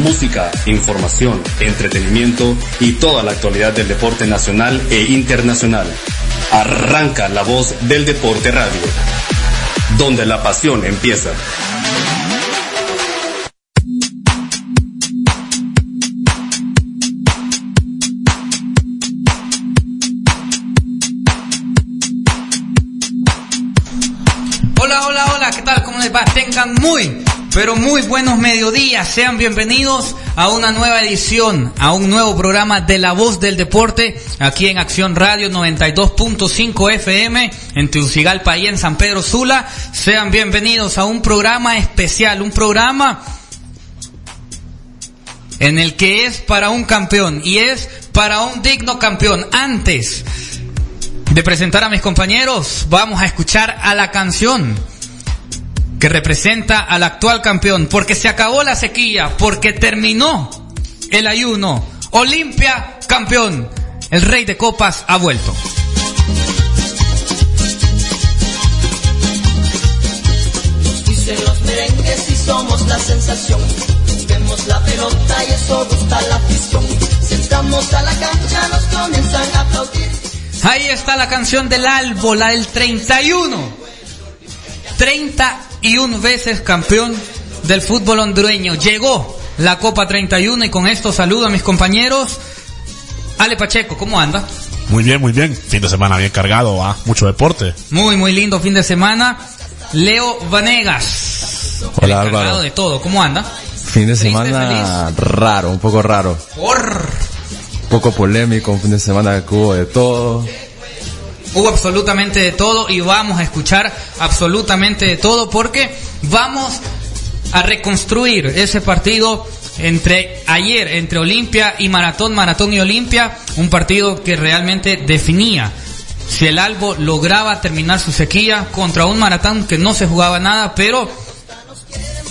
música, información, entretenimiento y toda la actualidad del deporte nacional e internacional. Arranca la voz del deporte radio, donde la pasión empieza. Hola, hola, hola, ¿qué tal? ¿Cómo les va? Tengan muy, pero muy buenos mediodías. Sean bienvenidos a una nueva edición, a un nuevo programa de La Voz del Deporte, aquí en Acción Radio 92.5 FM, en Tegucigalpa y en San Pedro Sula. Sean bienvenidos a un programa especial, un programa en el que es para un campeón y es para un digno campeón. Antes de presentar a mis compañeros, vamos a escuchar a la canción que representa al actual campeón, porque se acabó la sequía, porque terminó el ayuno. Olimpia campeón, el rey de copas ha vuelto. Dicen los merengues y somos la sensación. Vemos la pelota y eso gusta la afición. Sentamos a la cancha, nos comienzan a aplaudir. Ahí está la canción del Albo, la del 31. 31 veces campeón del fútbol hondureño. Llegó la Copa 31 y con esto saludo a mis compañeros. Ale Pacheco, ¿cómo anda? Muy bien, muy bien. Fin de semana bien cargado, ¿va? Mucho deporte. Muy, muy lindo fin de semana. Leo Vanegas. Hola, Álvaro. de todo, ¿cómo anda? Fin de semana raro, un poco raro. Por... Un poco polémico, un fin de semana que hubo de todo. Hubo absolutamente de todo y vamos a escuchar absolutamente de todo porque vamos a reconstruir ese partido entre ayer, entre Olimpia y Maratón, Maratón y Olimpia, un partido que realmente definía si el Albo lograba terminar su sequía contra un Maratón que no se jugaba nada, pero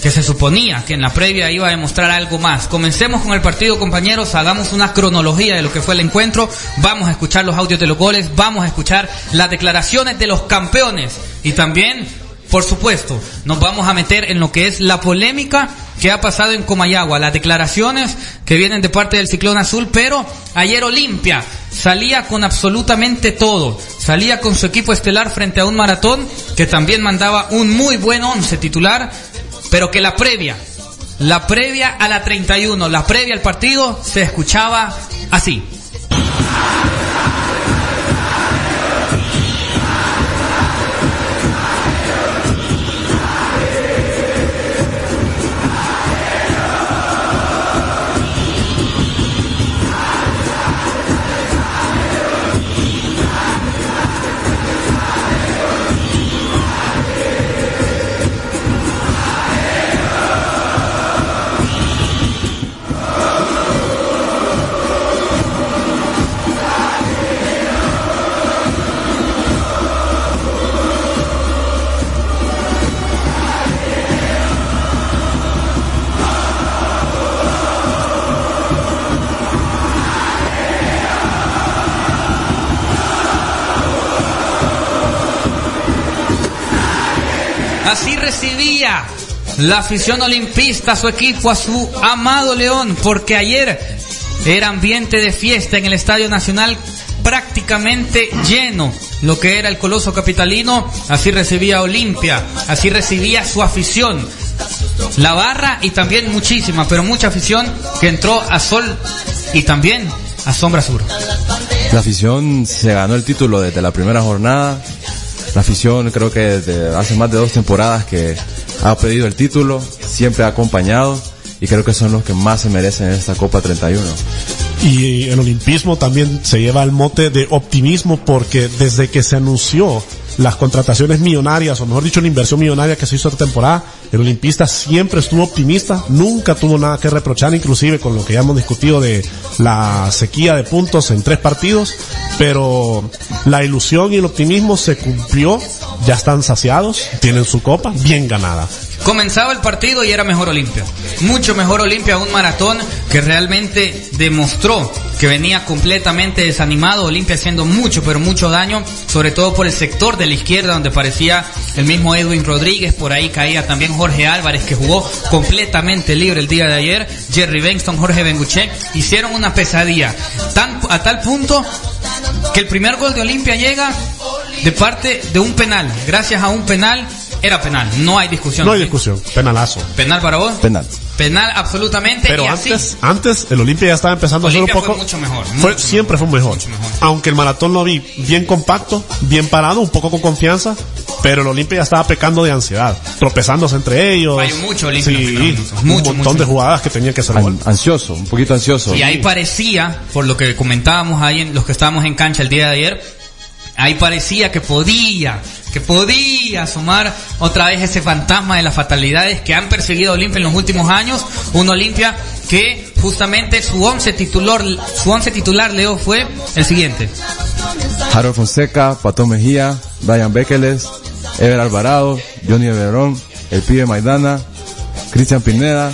que se suponía que en la previa iba a demostrar algo más. Comencemos con el partido, compañeros, hagamos una cronología de lo que fue el encuentro, vamos a escuchar los audios de los goles, vamos a escuchar las declaraciones de los campeones. Y también, por supuesto, nos vamos a meter en lo que es la polémica que ha pasado en Comayagua, las declaraciones que vienen de parte del Ciclón Azul, pero ayer Olimpia salía con absolutamente todo, salía con su equipo estelar frente a un maratón que también mandaba un muy buen once titular, pero que la previa, la previa a la 31, la previa al partido, se escuchaba así. Así recibía la afición olimpista su equipo, a su amado León, porque ayer era ambiente de fiesta en el Estadio Nacional prácticamente lleno. Lo que era el Coloso Capitalino, así recibía Olimpia, así recibía su afición. La barra y también muchísima, pero mucha afición que entró a Sol y también a Sombra Sur. La afición se ganó el título desde la primera jornada. La afición creo que desde hace más de dos temporadas que ha pedido el título, siempre ha acompañado y creo que son los que más se merecen en esta Copa 31. Y el olimpismo también se lleva el mote de optimismo porque desde que se anunció las contrataciones millonarias, o mejor dicho, la inversión millonaria que se hizo esta temporada, el olimpista siempre estuvo optimista, nunca tuvo nada que reprochar, inclusive con lo que ya hemos discutido de la sequía de puntos en tres partidos, pero la ilusión y el optimismo se cumplió, ya están saciados, tienen su copa bien ganada. Comenzaba el partido y era mejor Olimpia. Mucho mejor Olimpia, un maratón que realmente demostró que venía completamente desanimado, Olimpia haciendo mucho, pero mucho daño, sobre todo por el sector de la izquierda donde parecía el mismo Edwin Rodríguez, por ahí caía también Jorge Álvarez que jugó completamente libre el día de ayer, Jerry Benston, Jorge Benguche, hicieron una pesadilla, tan, a tal punto que el primer gol de Olimpia llega de parte de un penal, gracias a un penal era penal, no hay discusión. No hay discusión, penalazo. ¿Penal para vos? Penal. Penal absolutamente. Pero y así, antes, antes el Olimpia ya estaba empezando a ser un poco. fue mucho mejor, fue- mucho siempre fue mejor. mucho mejor. Aunque el maratón lo vi bien compacto, bien parado, un poco con confianza, pero el Olimpia ya estaba pecando de ansiedad, tropezándose entre ellos. Falló mucho Olimpia Sí, minutos. un Mucho, montón mucho. de jugadas que tenían que ser gol. An- ansioso, un poquito ansioso. Y ahí parecía, por lo que comentábamos ahí en los que estábamos en cancha el día de ayer, ahí parecía que podía, que podía asomar otra vez ese fantasma de las fatalidades que han perseguido a Olimpia en los últimos años. Un Olimpia que justamente su once titular, su once titular Leo fue el siguiente. Harold Fonseca, Patón Mejía, Brian Bekeles, Ever Alvarado, Johnny Everón, El Pibe Maidana, Cristian Pineda,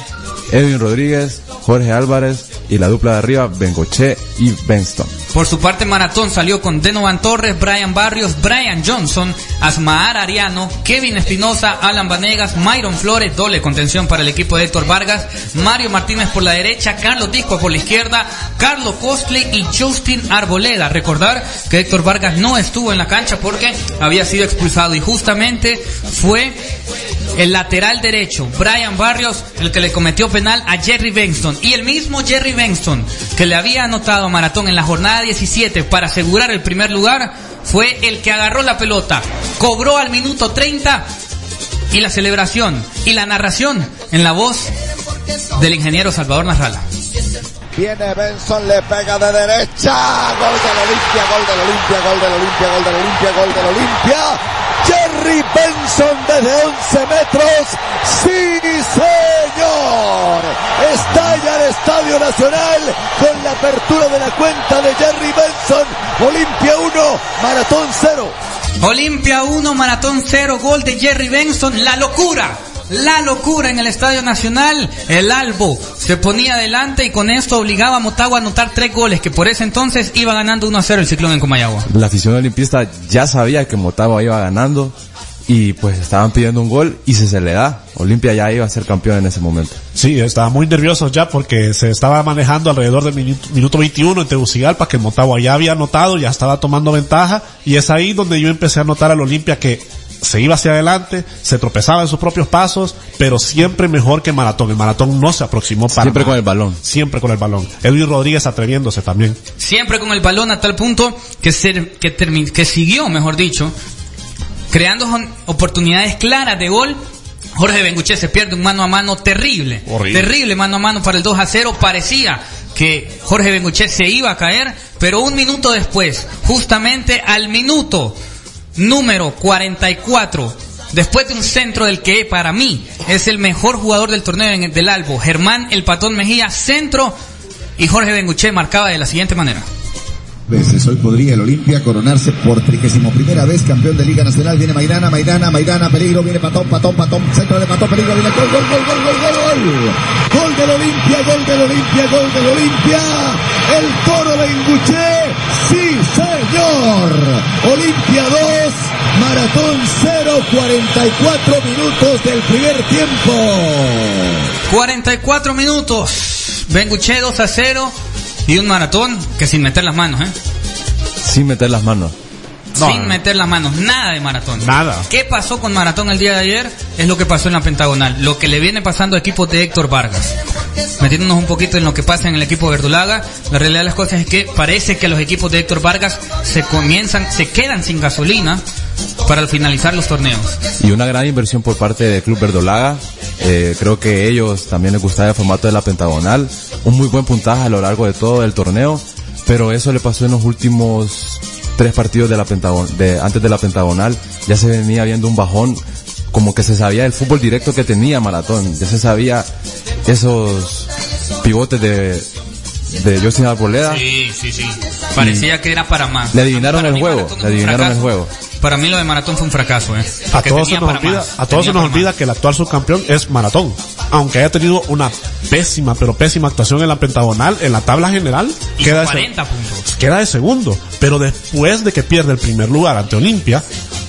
Edwin Rodríguez, Jorge Álvarez y la dupla de arriba, Bengoche y Benston. Por su parte, Maratón salió con Denovan Torres, Brian Barrios, Brian Johnson, Asmar Ariano, Kevin Espinosa, Alan Vanegas, Myron Flores, doble contención para el equipo de Héctor Vargas, Mario Martínez por la derecha, Carlos Disco por la izquierda, Carlos Costley y Justin Arboleda. Recordar que Héctor Vargas no estuvo en la cancha porque había sido expulsado y justamente fue el lateral derecho, Brian Barrios, el que le cometió penal a Jerry Benston. Y el mismo Jerry Benston, que le había anotado a Maratón en la jornada 17 para asegurar el primer lugar, fue el que agarró la pelota, cobró al minuto 30 y la celebración y la narración en la voz del ingeniero Salvador Narrala. Viene Benson, le pega de derecha. Gol del Olimpia, gol del Olimpia, gol del Olimpia, gol del Olimpia, gol del Olimpia. Jerry Benson desde 11 metros. Sí, señor. Estalla el Estadio Nacional con la apertura de la cuenta de Jerry Benson. Olimpia 1, Maratón 0. Olimpia 1, Maratón 0, gol de Jerry Benson, la locura. La locura en el Estadio Nacional, el Albo se ponía adelante y con esto obligaba a Motagua a anotar tres goles, que por ese entonces iba ganando 1 a 0 el ciclón en Comayagua. La afición olimpista ya sabía que Motagua iba ganando y pues estaban pidiendo un gol y si se le da, Olimpia ya iba a ser campeón en ese momento. Sí, estaba muy nervioso ya porque se estaba manejando alrededor del minuto, minuto 21 en Tegucigalpa, que el Motagua ya había anotado, ya estaba tomando ventaja, y es ahí donde yo empecé a notar al Olimpia que se iba hacia adelante, se tropezaba en sus propios pasos, pero siempre mejor que Maratón. El Maratón no se aproximó para Siempre nada. con el balón. Siempre con el balón. Edwin Rodríguez atreviéndose también. Siempre con el balón a tal punto que, se, que, termi- que siguió, mejor dicho, creando oportunidades claras de gol. Jorge Benguche se pierde un mano a mano terrible. Horrible. Terrible mano a mano para el 2 a 0. Parecía que Jorge Benguche se iba a caer, pero un minuto después, justamente al minuto número 44, después de un centro del que para mí es el mejor jugador del torneo en el del Albo, Germán El Patón Mejía, centro, y Jorge Benguche marcaba de la siguiente manera. Veces. Hoy podría el Olimpia coronarse por trigésimo primera vez campeón de Liga Nacional. Viene Maidana, Maidana, Maidana, peligro, viene Patón, Patón, Patón, centro de Patón, peligro, viene gol, gol, gol, gol, gol, gol, gol. Gol del Olimpia, gol del Olimpia, gol del Olimpia. El toro Benguché, sí señor. Olimpia 2, Maratón 0, 44 minutos del primer tiempo. 44 minutos. Benguche 2 a 0 y un maratón que sin meter las manos, ¿eh? Sin meter las manos. No, sin no. meter las manos, nada de maratón. Nada. ¿Qué pasó con maratón el día de ayer? Es lo que pasó en la pentagonal. Lo que le viene pasando al equipo de Héctor Vargas. Metiéndonos un poquito en lo que pasa en el equipo verdulaga, la realidad de las cosas es que parece que los equipos de Héctor Vargas se comienzan, se quedan sin gasolina para finalizar los torneos. Y una gran inversión por parte del Club Verdolaga. Eh, creo que ellos también les gustaba el formato de la pentagonal. Un muy buen puntaje a lo largo de todo el torneo. Pero eso le pasó en los últimos tres partidos de la pentagon de, antes de la pentagonal. Ya se venía viendo un bajón. Como que se sabía el fútbol directo que tenía Maratón. Ya se sabía esos pivotes de, de Justin Arboleda. Sí, sí, sí. Parecía que era para más. Le adivinaron Para el juego, le adivinaron el juego. Para mí lo de Maratón fue un fracaso, ¿eh? A todos, se nos olvida, más, a todos se tenía nos para olvida más. que el actual subcampeón es Maratón. aunque haya tenido una pésima, pero pésima actuación en la pentagonal, en la tabla general, queda de, se- 40 puntos. queda de segundo. Pero después de que pierde el primer lugar ante Olimpia,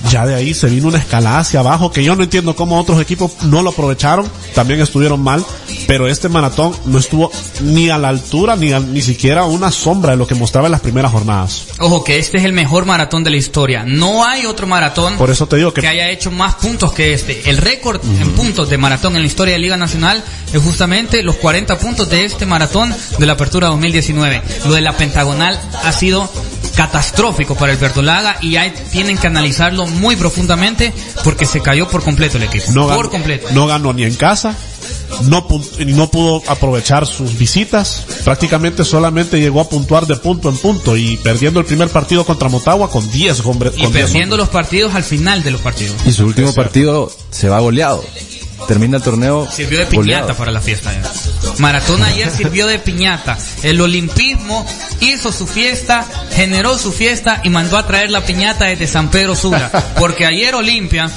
ya de ahí se vino una escalada hacia abajo que yo no entiendo cómo otros equipos no lo aprovecharon, también estuvieron mal, pero este maratón no estuvo ni a la altura ni, a- ni siquiera una sombra de lo que mostraba en las primeras jornadas. Ojo que este es el mejor maratón de la historia. No hay otro maratón Por eso te digo que que haya hecho más puntos que este. El récord en puntos de maratón en la historia de Liga Nacional es justamente los 40 puntos de este maratón de la Apertura 2019. Lo de la Pentagonal ha sido catastrófico para el Verdolaga y ahí tienen que analizarlo muy profundamente porque se cayó por completo el equipo. no por ganó, completo. no ganó ni en casa, no, no pudo aprovechar sus visitas, prácticamente solamente llegó a puntuar de punto en punto y perdiendo el primer partido contra Motagua con 10 hombres. y con 10 perdiendo los partidos al final de los partidos. Y su último partido se va goleado. Termina el torneo. Sirvió de goleado. piñata para la fiesta. ya. Maratón ayer sirvió de piñata. El olimpismo hizo su fiesta, generó su fiesta y mandó a traer la piñata desde San Pedro Sula. Porque ayer Olimpia,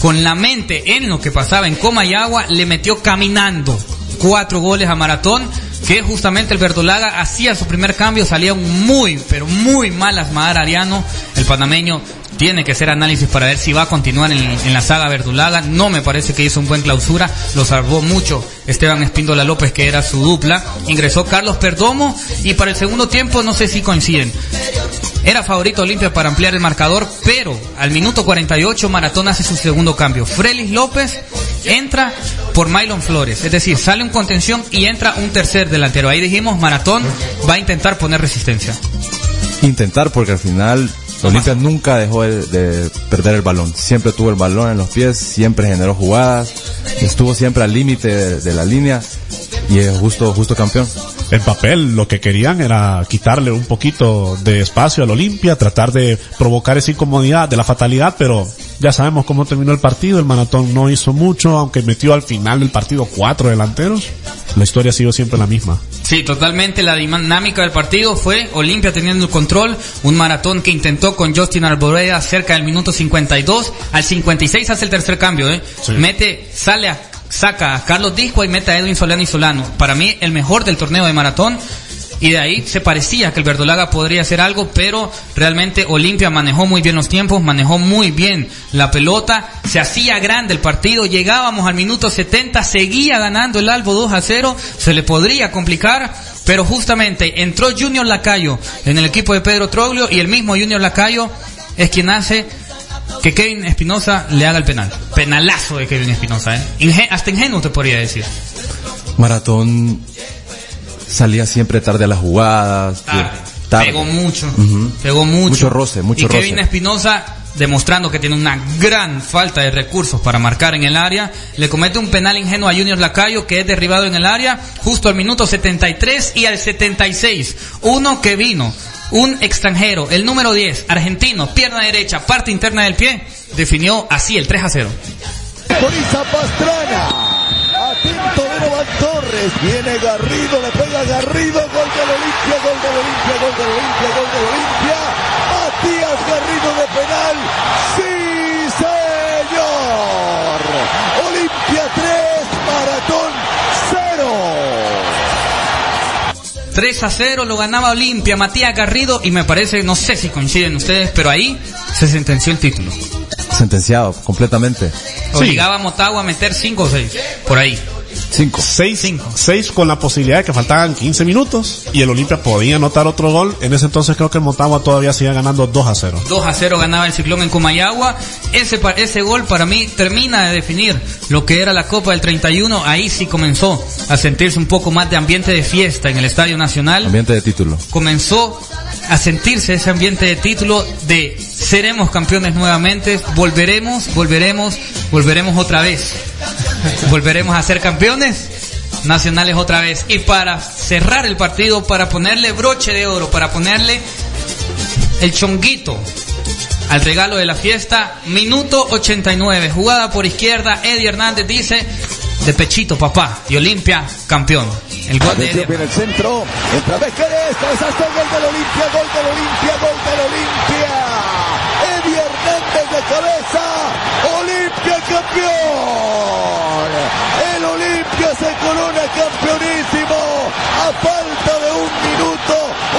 con la mente en lo que pasaba en Comayagua, le metió caminando cuatro goles a Maratón. Que justamente el Verdolaga hacía su primer cambio, salía un muy, pero muy mal Asmar Ariano, el panameño tiene que hacer análisis para ver si va a continuar en, en la saga Verdulaga. No me parece que hizo un buen clausura. Lo salvó mucho Esteban Espíndola López, que era su dupla. Ingresó Carlos Perdomo y para el segundo tiempo no sé si coinciden. Era favorito Olimpia para ampliar el marcador, pero al minuto 48 Maratón hace su segundo cambio. Frelis López entra por Mylon Flores, es decir, sale un contención y entra un tercer delantero. Ahí dijimos, Maratón va a intentar poner resistencia. Intentar porque al final Olimpia nunca dejó de, de perder el balón. Siempre tuvo el balón en los pies, siempre generó jugadas, estuvo siempre al límite de, de la línea y es justo, justo campeón. En papel lo que querían era quitarle un poquito de espacio al Olimpia, tratar de provocar esa incomodidad de la fatalidad, pero ya sabemos cómo terminó el partido, el maratón no hizo mucho, aunque metió al final del partido cuatro delanteros, la historia ha sido siempre la misma. Sí, totalmente la dinámica del partido fue Olimpia teniendo el control, un maratón que intentó con Justin Arboleda cerca del minuto 52, al 56 hace el tercer cambio, ¿eh? Sí. Mete, sale a, saca a Carlos Disco y mete a Edwin Solano y Solano. Para mí el mejor del torneo de maratón. Y de ahí se parecía que el Verdolaga podría hacer algo, pero realmente Olimpia manejó muy bien los tiempos, manejó muy bien la pelota, se hacía grande el partido, llegábamos al minuto 70, seguía ganando el Albo 2 a 0, se le podría complicar, pero justamente entró Junior Lacayo en el equipo de Pedro Troglio y el mismo Junior Lacayo es quien hace que Kevin Espinosa le haga el penal. Penalazo de Kevin Espinosa, ¿eh? Inge- hasta ingenuo te podría decir. Maratón salía siempre tarde a las jugadas. Tarde. tarde. Pegó mucho. Pegó mucho. Mucho roce, mucho y Kevin. Espinosa, demostrando que tiene una gran falta de recursos para marcar en el área, le comete un penal ingenuo a Junior Lacayo que es derribado en el área justo al minuto 73 y al 76. Uno que vino, un extranjero, el número 10, argentino, pierna derecha, parte interna del pie, definió así el 3 a 0. Autoriza Pastrana. Atento de Novan Torres. Viene Garrido, le pega Garrido. Gol del Olimpia, gol del Olimpia, gol del Olimpia, gol del Olimpia. Matías Garrido de penal. Sí, 3 a 0 lo ganaba Olimpia, Matías Garrido y me parece, no sé si coinciden ustedes, pero ahí se sentenció el título. Sentenciado completamente. Obligaba a Motagua a meter 5 o 6, por ahí. Cinco. Seis, Cinco. seis con la posibilidad de que faltaban 15 minutos y el Olimpia podía anotar otro gol. En ese entonces creo que el Motagua todavía seguía ganando 2 a 0. 2 a 0 ganaba el Ciclón en Comayagua. Ese, ese gol para mí termina de definir lo que era la Copa del 31. Ahí sí comenzó a sentirse un poco más de ambiente de fiesta en el Estadio Nacional. Ambiente de título. comenzó a sentirse ese ambiente de título de seremos campeones nuevamente, volveremos, volveremos, volveremos otra vez. Volveremos a ser campeones nacionales otra vez. Y para cerrar el partido, para ponerle broche de oro, para ponerle el chonguito al regalo de la fiesta, minuto 89, jugada por izquierda, Eddie Hernández dice, de pechito papá, y Olimpia campeón. El gol de Atención, viene el centro. Entra Bequeres. Cabezazo, gol del Olimpia, gol del Olimpia, gol del Olimpia. Eddie Hernández de cabeza. Olimpia campeón. El Olimpia campeonísimo. A falta de un minuto,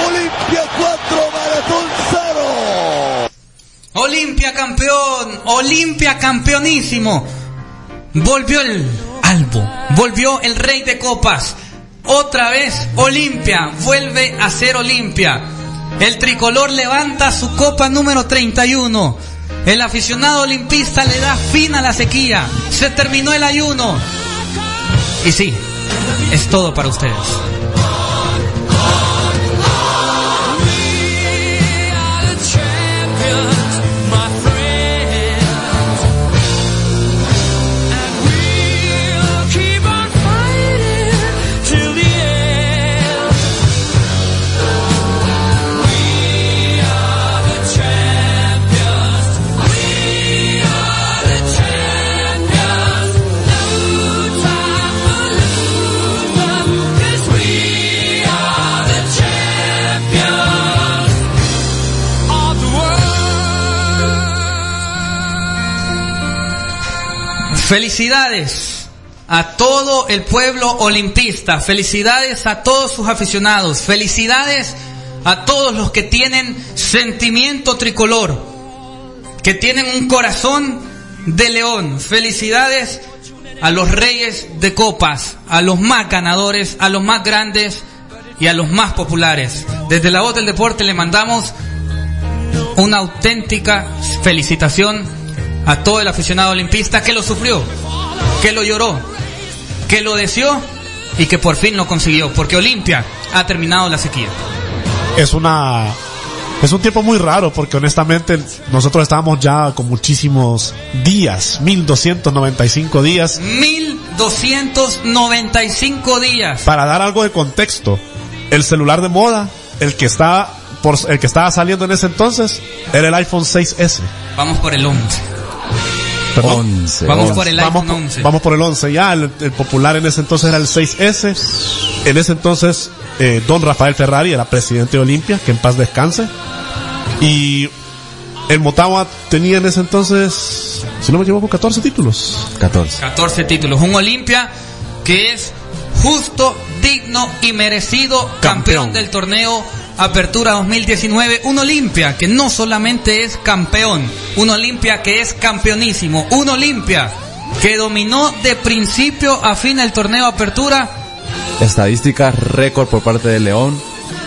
Olimpia 4, Maratón 0. Olimpia campeón, Olimpia campeonísimo. Volvió el Albo, volvió el rey de copas. Otra vez Olimpia, vuelve a ser Olimpia. El tricolor levanta su copa número 31. El aficionado olimpista le da fin a la sequía. Se terminó el ayuno. Y sí, es todo para ustedes. Felicidades a todo el pueblo olimpista, felicidades a todos sus aficionados, felicidades a todos los que tienen sentimiento tricolor, que tienen un corazón de león, felicidades a los reyes de copas, a los más ganadores, a los más grandes y a los más populares. Desde la voz del deporte le mandamos una auténtica felicitación a todo el aficionado olimpista que lo sufrió, que lo lloró, que lo deseó y que por fin lo consiguió, porque Olimpia ha terminado la sequía. Es una es un tiempo muy raro porque honestamente nosotros estábamos ya con muchísimos días, 1295 días. 1295 días. Para dar algo de contexto, el celular de moda, el que estaba por el que estaba saliendo en ese entonces, era el iPhone 6S. Vamos por el 11. Perdón. 11. Vamos 11. por el Vamos, iPhone por- 11. vamos por el 11 ya, el, el popular en ese entonces era el 6S. En ese entonces, eh, don Rafael Ferrari era presidente de Olimpia, que en paz descanse. Y el Motagua tenía en ese entonces, si no me equivoco, 14 títulos. 14. 14 títulos. Un Olimpia que es justo, digno y merecido campeón, Campeón. del torneo Apertura 2019. Un Olimpia que no solamente es campeón, un Olimpia que es campeonísimo, un Olimpia que dominó de principio a fin el torneo Apertura. Estadísticas récord por parte de León.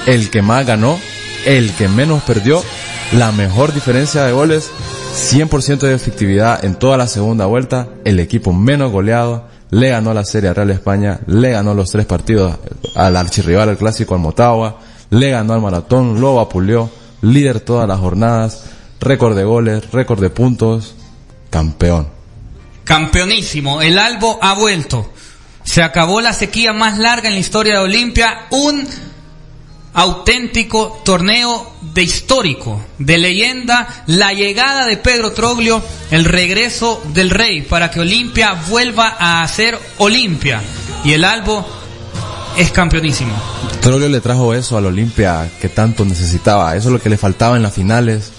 El que más ganó, el que menos perdió, la mejor diferencia de goles, 100% de efectividad en toda la segunda vuelta, el equipo menos goleado, le ganó la Serie Real España, le ganó los tres partidos al archirrival, al clásico, al Motagua, le ganó al Maratón, lo vapuleó, líder todas las jornadas, récord de goles, récord de puntos, campeón. Campeonísimo, el Albo ha vuelto. Se acabó la sequía más larga en la historia de Olimpia. Un auténtico torneo de histórico, de leyenda, la llegada de Pedro Troglio, el regreso del rey para que Olimpia vuelva a ser Olimpia. Y el Albo es campeonísimo. Troglio le trajo eso al Olimpia que tanto necesitaba. Eso es lo que le faltaba en las finales.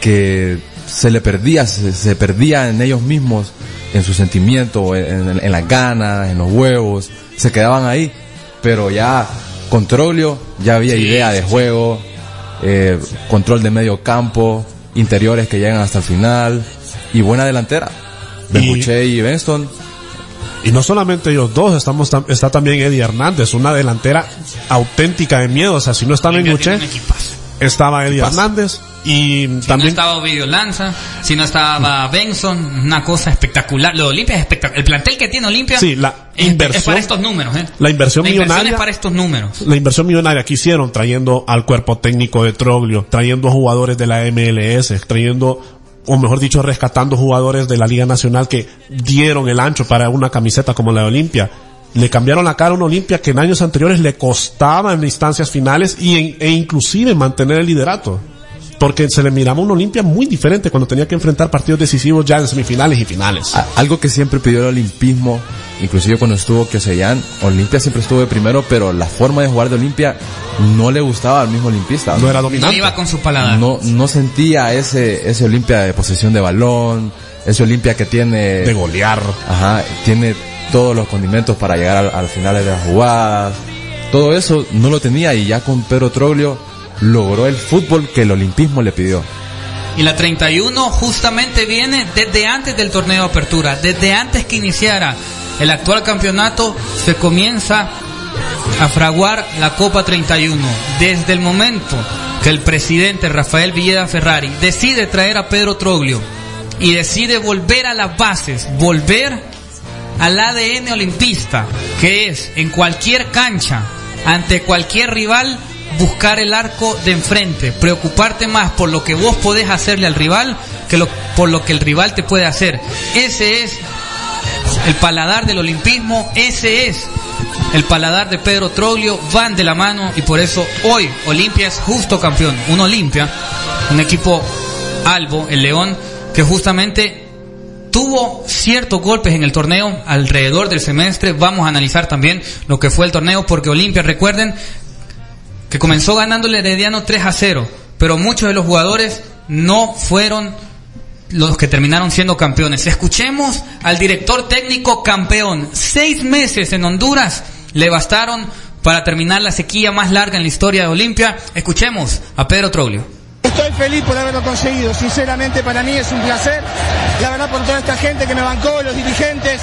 Que se le perdía, se, se perdía en ellos mismos, en su sentimiento, en, en- en las ganas, en los huevos. Se quedaban ahí. Pero ya con Troglio ya había idea de juego, eh, control de medio campo, interiores que llegan hasta el final y buena delantera. Y Benston Y no solamente ellos dos, estamos tam- está también Eddie Hernández, una delantera auténtica de miedo. O sea, si no un equipazo. estaba Eddie Hernández y Si no también estaba Ovidio Lanza, si no estaba Benson, una cosa espectacular. Lo de Olimpia es espectacular. El plantel que tiene Olimpia Sí, la es, inversión- es para estos números. ¿eh? la inversión millonaria- es para estos números. la inversión millonaria que hicieron trayendo al cuerpo técnico de Troglio, trayendo jugadores de la MLS, trayendo, o mejor dicho, rescatando jugadores de la Liga Nacional que dieron el ancho para una camiseta como la de Olimpia. Le cambiaron la cara a una Olimpia que en años anteriores le costaba en instancias finales y e inclusive mantener el liderato. Porque se le miraba a una Olimpia muy diferente cuando tenía que enfrentar partidos decisivos ya en semifinales y finales. A- Algo que siempre pidió el olimpismo, inclusive cuando estuvo Kioseyan, Olimpia siempre estuvo de primero, pero la forma de jugar de Olimpia no le gustaba al mismo olimpista. No era No dominante. iba con su paladar. no, no sentía ese, ese Olimpia de posesión de balón, ese Olimpia que tiene, De golear. ajá, tiene todos los condimentos para llegar al, al final de las jugadas. Todo eso no lo tenía y ya con Pedro Troglio logró el fútbol que el olimpismo le pidió. Y la 31 justamente viene desde antes del torneo de apertura, desde antes que iniciara el actual campeonato, se comienza a fraguar la Copa 31. Desde el momento que el presidente Rafael Villeda Ferrari decide traer a Pedro Troglio y decide volver a las bases, volver al ADN olimpista, que es en cualquier cancha, ante cualquier rival, buscar el arco de enfrente, preocuparte más por lo que vos podés hacerle al rival que lo, por lo que el rival te puede hacer. Ese es el paladar del olimpismo, ese es el paladar de Pedro Troglio, van de la mano y por eso hoy Olimpia es justo campeón. Un Olimpia, un equipo albo, el León, que justamente tuvo ciertos golpes en el torneo alrededor del semestre. Vamos a analizar también lo que fue el torneo porque Olimpia, recuerden que comenzó ganando el Herediano 3 a 0, pero muchos de los jugadores no fueron los que terminaron siendo campeones. Escuchemos al director técnico campeón. Seis meses en Honduras le bastaron para terminar la sequía más larga en la historia de Olimpia. Escuchemos a Pedro Troglio. Estoy feliz por haberlo conseguido, sinceramente para mí es un placer, la verdad por toda esta gente que me bancó, los dirigentes,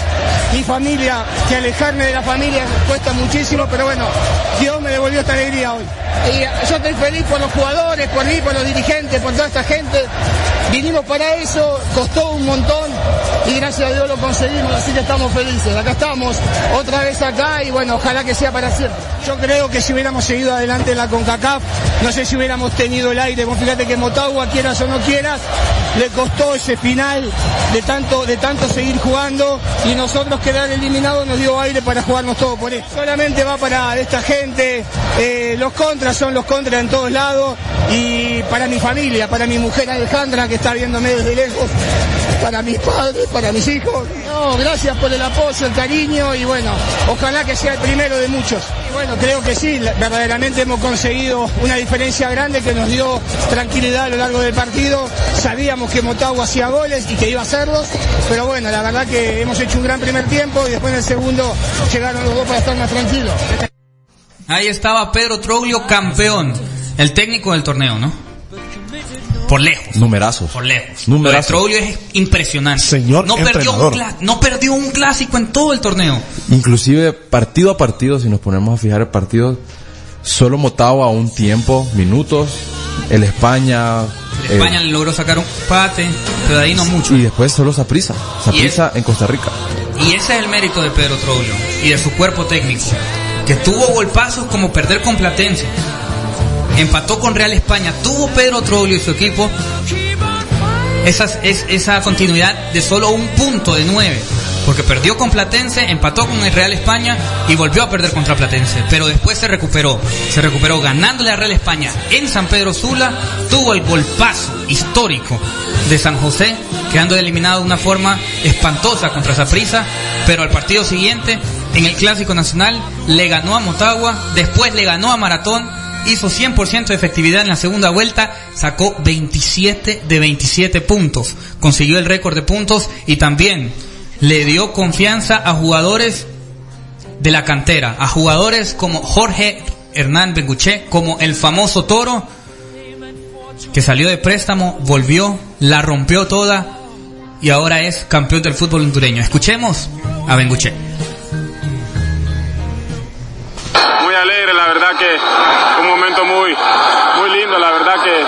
mi familia, que alejarme de la familia cuesta muchísimo, pero bueno, Dios me devolvió esta alegría hoy. Y yo estoy feliz por los jugadores, por mí, por los dirigentes, por toda esta gente, vinimos para eso, costó un montón y gracias a Dios lo conseguimos, así que estamos felices, acá estamos, otra vez acá y bueno, ojalá que sea para siempre. Yo creo que si hubiéramos seguido adelante la CONCACAF, no sé si hubiéramos tenido el aire, vos fíjate que Motagua, quieras o no quieras, le costó ese final de tanto, de tanto seguir jugando y nosotros quedar eliminados nos dio aire para jugarnos todo por eso. Solamente va para esta gente, eh, los contras son los contras en todos lados y para mi familia, para mi mujer Alejandra que está viéndome desde lejos, para mis padres, para mis hijos. No, gracias por el apoyo, el cariño y bueno, ojalá que sea el primero de muchos. Bueno, creo que sí, verdaderamente hemos conseguido una diferencia grande que nos dio tranquilidad a lo largo del partido. Sabíamos que Motagua hacía goles y que iba a hacerlos, pero bueno, la verdad que hemos hecho un gran primer tiempo y después en el segundo llegaron los dos para estar más tranquilos. Ahí estaba Pedro Troglio, campeón, el técnico del torneo, ¿no? Por lejos. Numerazos. Por lejos. Numerazos. Troglio es impresionante. Señor no perdió, un entrenador. cla- no perdió un clásico en todo el torneo. Inclusive partido a partido, si nos ponemos a fijar el partido, solo Motagua a un tiempo, minutos, el España, El eh, España le logró sacar un empate, pero de ahí no mucho. y después solo Saprisa, Saprisa en Costa Rica. Y ese es el mérito de Pedro Troglio y de su cuerpo técnico, que tuvo golpazos como perder con Platense, empató con Real España, tuvo Pedro Troglio y su equipo esas, es, esa continuidad de solo un punto de nueve, porque perdió con Platense, empató con el Real España y volvió a perder contra Platense, pero después se recuperó, se recuperó ganándole a Real España en San Pedro Sula, tuvo el golpazo histórico de San José, quedando eliminado de una forma espantosa contra Saprissa, pero al partido siguiente, en el Clásico Nacional, le ganó a Motagua, después le ganó a Maratón, hizo 100% de efectividad en la segunda vuelta, sacó 27 de 27 puntos, consiguió el récord de puntos y también le dio confianza a jugadores de la cantera, a jugadores como Jorge Hernán Benguché, como el famoso Toro, que salió de préstamo, volvió, la rompió toda y ahora es campeón del fútbol hondureño. Escuchemos a Benguché. Verdad que un momento muy, muy lindo, la verdad que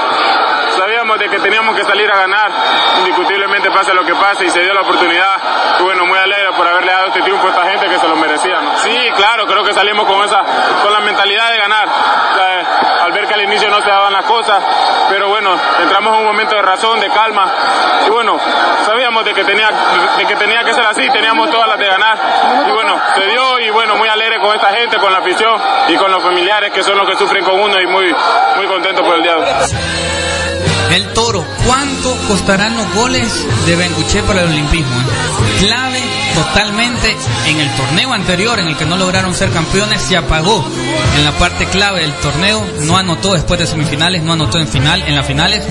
sabíamos de que teníamos que salir a ganar, indiscutiblemente pase lo que pase y se dio la oportunidad. Y bueno, muy alegre por haberle dado este triunfo a esta gente que se lo merecía. Sí, claro, creo que salimos con esa, con la mentalidad de ganar, al ver que al inicio no se daban las cosas, pero bueno, entramos en un momento de razón, de calma. Y bueno, sabíamos de que tenía, de que tenía que ser así, teníamos todas las de ganar. Y bueno, se dio y bueno, muy alegre con esta gente, con la afición y con los familiares que son los que sufren con uno y muy, muy contento por el día. El toro, ¿cuánto costarán los goles de Benguché para el olimpismo? Clave totalmente en el torneo anterior en el que no lograron ser campeones, se apagó en la parte clave del torneo, no anotó después de semifinales, no anotó en final, en las finales,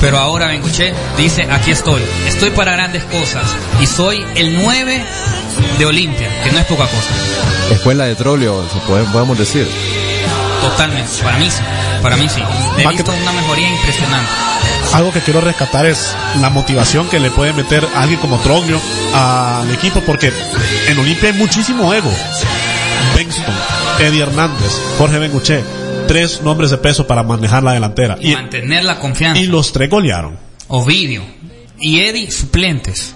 pero ahora Benguché dice, aquí estoy, estoy para grandes cosas y soy el 9 de Olimpia, que no es poca cosa. Escuela de puede- podemos decir. Totalmente, para mí sí, para mí sí. He Más visto to- una mejoría impresionante. Algo que quiero rescatar es la motivación que le puede meter alguien como Troglio al equipo, porque en Olimpia hay muchísimo ego. Benston, Eddie Hernández, Jorge Benguche, tres nombres de peso para manejar la delantera. Y Y, mantener la confianza. y los tres golearon. Ovidio y Eddie suplentes.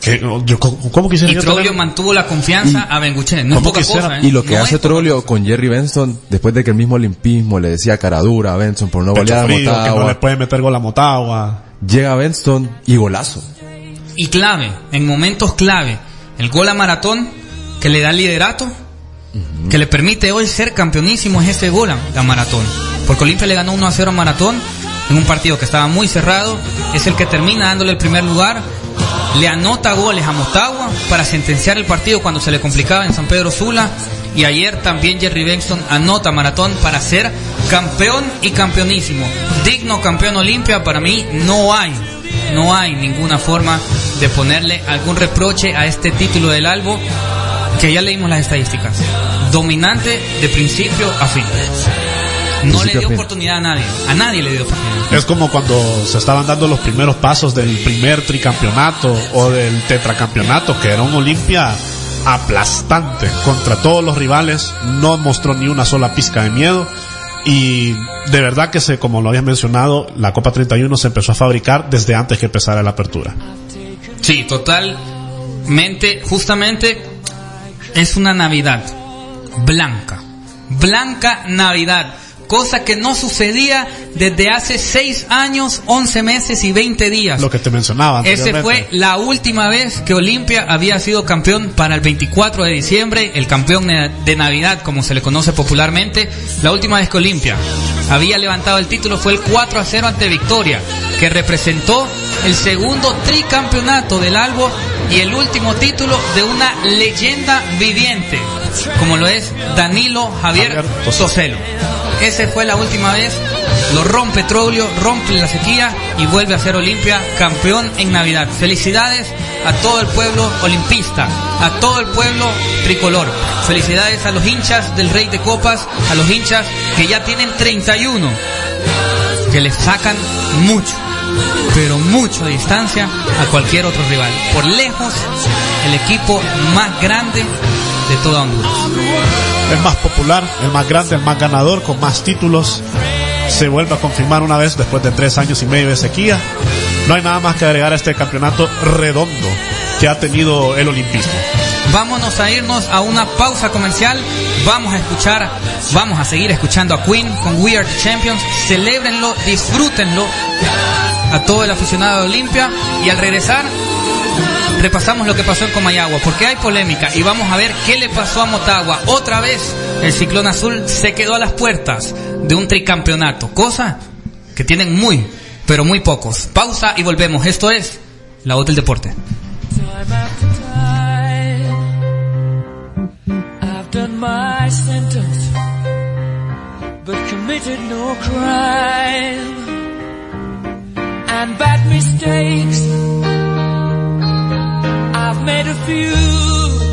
Que, que- yo, ¿Cómo quisiera Y tener- mantuvo la confianza a Benguche. No es ¿Cómo poca cosa, ¿eh? Y lo que No hace Trollio cosa. con Jerry Benston, después de que el mismo olimpismo le decía cara dura a Benson por no Pecho golear a frío, que no Motagua, le puede meter gol a Motagua. llega Benston y golazo. Y clave, en momentos clave, el gol a maratón que le da liderato, que le permite hoy ser campeonísimo es ese gol a, a maratón. Porque Olimpia le ganó 1 a 0 a maratón en un partido que estaba muy cerrado, es el que termina dándole el primer lugar, le anota goles a Motagua para sentenciar el partido cuando se le complicaba en San Pedro Sula. Y ayer también Jerry Benston anota maratón para ser campeón y campeonísimo. Digno campeón Olimpia, para mí no hay, no hay ninguna forma de ponerle algún reproche a este título del Albo, que ya leímos las estadísticas. Dominante de principio a fin. No le dio fin. oportunidad a nadie, a nadie le dio oportunidad. Es como cuando se estaban dando los primeros pasos del primer tricampeonato o del tetracampeonato, que era un Olimpia aplastante contra todos los rivales, no mostró ni una sola pizca de miedo y de verdad que se, como lo habías mencionado, la Copa 31 se empezó a fabricar desde antes que empezara la apertura. Sí, totalmente, justamente es una Navidad blanca, blanca Navidad, cosa que no sucedía desde hace 6 años, 11 meses y 20 días. Lo que te mencionaba Ese anteriormente. fue la última vez que Olimpia había sido campeón para el 24 de diciembre, el campeón de de Navidad, como se le conoce popularmente. La última vez que Olimpia había levantado el título fue el 4 a 0 ante Victoria, que representó el segundo tricampeonato del Albo y el último título de una leyenda viviente, como lo es Danilo Javier Javier Toselo. Esa fue la última vez. Lo rompe Troglio, rompe la sequía y vuelve a ser Olimpia campeón en Navidad. Felicidades a todo el pueblo olimpista, a todo el pueblo tricolor. Felicidades a los hinchas del Rey de Copas, a los hinchas que ya tienen 31, que le sacan mucho, pero mucho distancia a cualquier otro rival. Por lejos, el equipo más grande de toda Honduras. El más popular, el más grande, el más ganador, con más títulos. Se vuelve a confirmar una vez después de tres años y medio de sequía. No hay nada más que agregar a este campeonato redondo que ha tenido el olimpismo. Vámonos a irnos a una pausa comercial. Vamos a escuchar, vamos a seguir escuchando a Queen con We Are the Champions. Celébrenlo, disfrútenlo a todo el aficionado de Olimpia. Y al regresar, repasamos lo que pasó en Comayagua, porque hay polémica. Y vamos a ver qué le pasó a Motagua. Otra vez, el ciclón azul se quedó a las puertas de un tricampeonato, cosa que tienen muy, pero muy pocos. Pausa y volvemos. Esto es La Voz del Deporte. And bad mistakes, made a few.